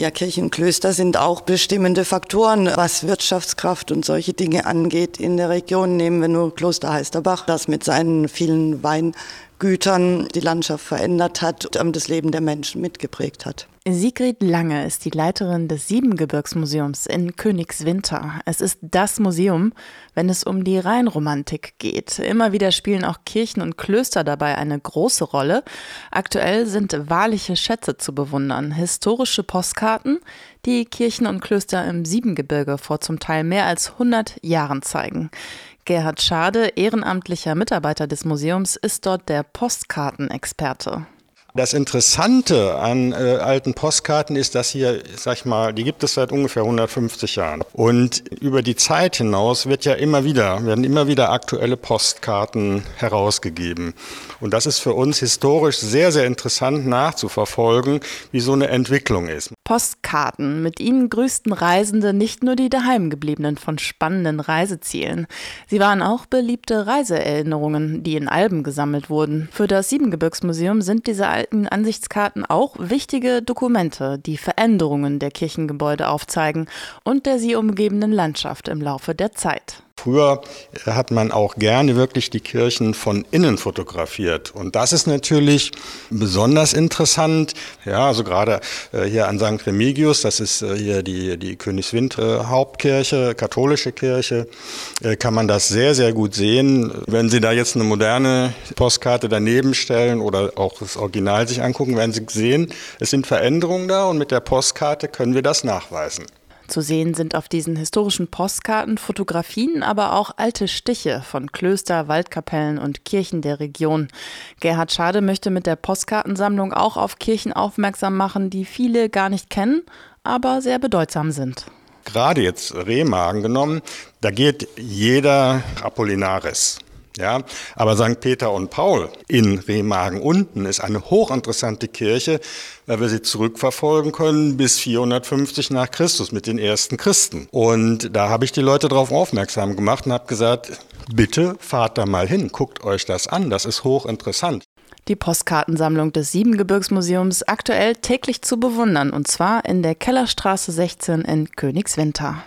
Ja, Kirchenklöster sind auch bestimmende Faktoren, was Wirtschaftskraft und solche Dinge angeht in der Region. Nehmen wir nur Kloster Heisterbach, das mit seinen vielen Weingütern die Landschaft verändert hat und das Leben der Menschen mitgeprägt hat. Sigrid Lange ist die Leiterin des Siebengebirgsmuseums in Königswinter. Es ist das Museum, wenn es um die Rheinromantik geht. Immer wieder spielen auch Kirchen und Klöster dabei eine große Rolle. Aktuell sind wahrliche Schätze zu bewundern, historische Postkarten, die Kirchen und Klöster im Siebengebirge vor zum Teil mehr als 100 Jahren zeigen. Gerhard Schade, ehrenamtlicher Mitarbeiter des Museums, ist dort der Postkartenexperte. Das Interessante an äh, alten Postkarten ist, dass hier, sag ich mal, die gibt es seit ungefähr 150 Jahren. Und über die Zeit hinaus wird ja immer wieder, werden immer wieder aktuelle Postkarten herausgegeben. Und das ist für uns historisch sehr, sehr interessant nachzuverfolgen, wie so eine Entwicklung ist. Postkarten. Mit ihnen grüßten Reisende nicht nur die daheimgebliebenen von spannenden Reisezielen. Sie waren auch beliebte Reiseerinnerungen, die in Alben gesammelt wurden. Für das Siebengebirgsmuseum sind diese alten Ansichtskarten auch wichtige Dokumente, die Veränderungen der Kirchengebäude aufzeigen und der sie umgebenden Landschaft im Laufe der Zeit. Früher äh, hat man auch gerne wirklich die Kirchen von innen fotografiert. Und das ist natürlich besonders interessant. Ja, also gerade äh, hier an St. Remigius, das ist äh, hier die, die Königswind Hauptkirche, katholische Kirche, kann man das sehr, sehr gut sehen. Wenn Sie da jetzt eine moderne Postkarte daneben stellen oder auch das Original sich angucken, werden Sie sehen, es sind Veränderungen da und mit der Postkarte können wir das nachweisen. Zu sehen sind auf diesen historischen Postkarten Fotografien, aber auch alte Stiche von Klöster, Waldkapellen und Kirchen der Region. Gerhard Schade möchte mit der Postkartensammlung auch auf Kirchen aufmerksam machen, die viele gar nicht kennen, aber sehr bedeutsam sind. Gerade jetzt Remagen genommen, da geht jeder Apollinaris. Ja, aber St. Peter und Paul in Remagen unten ist eine hochinteressante Kirche, weil wir sie zurückverfolgen können bis 450 nach Christus mit den ersten Christen. Und da habe ich die Leute darauf aufmerksam gemacht und habe gesagt, bitte fahrt da mal hin, guckt euch das an, das ist hochinteressant. Die Postkartensammlung des Siebengebirgsmuseums aktuell täglich zu bewundern und zwar in der Kellerstraße 16 in Königswinter.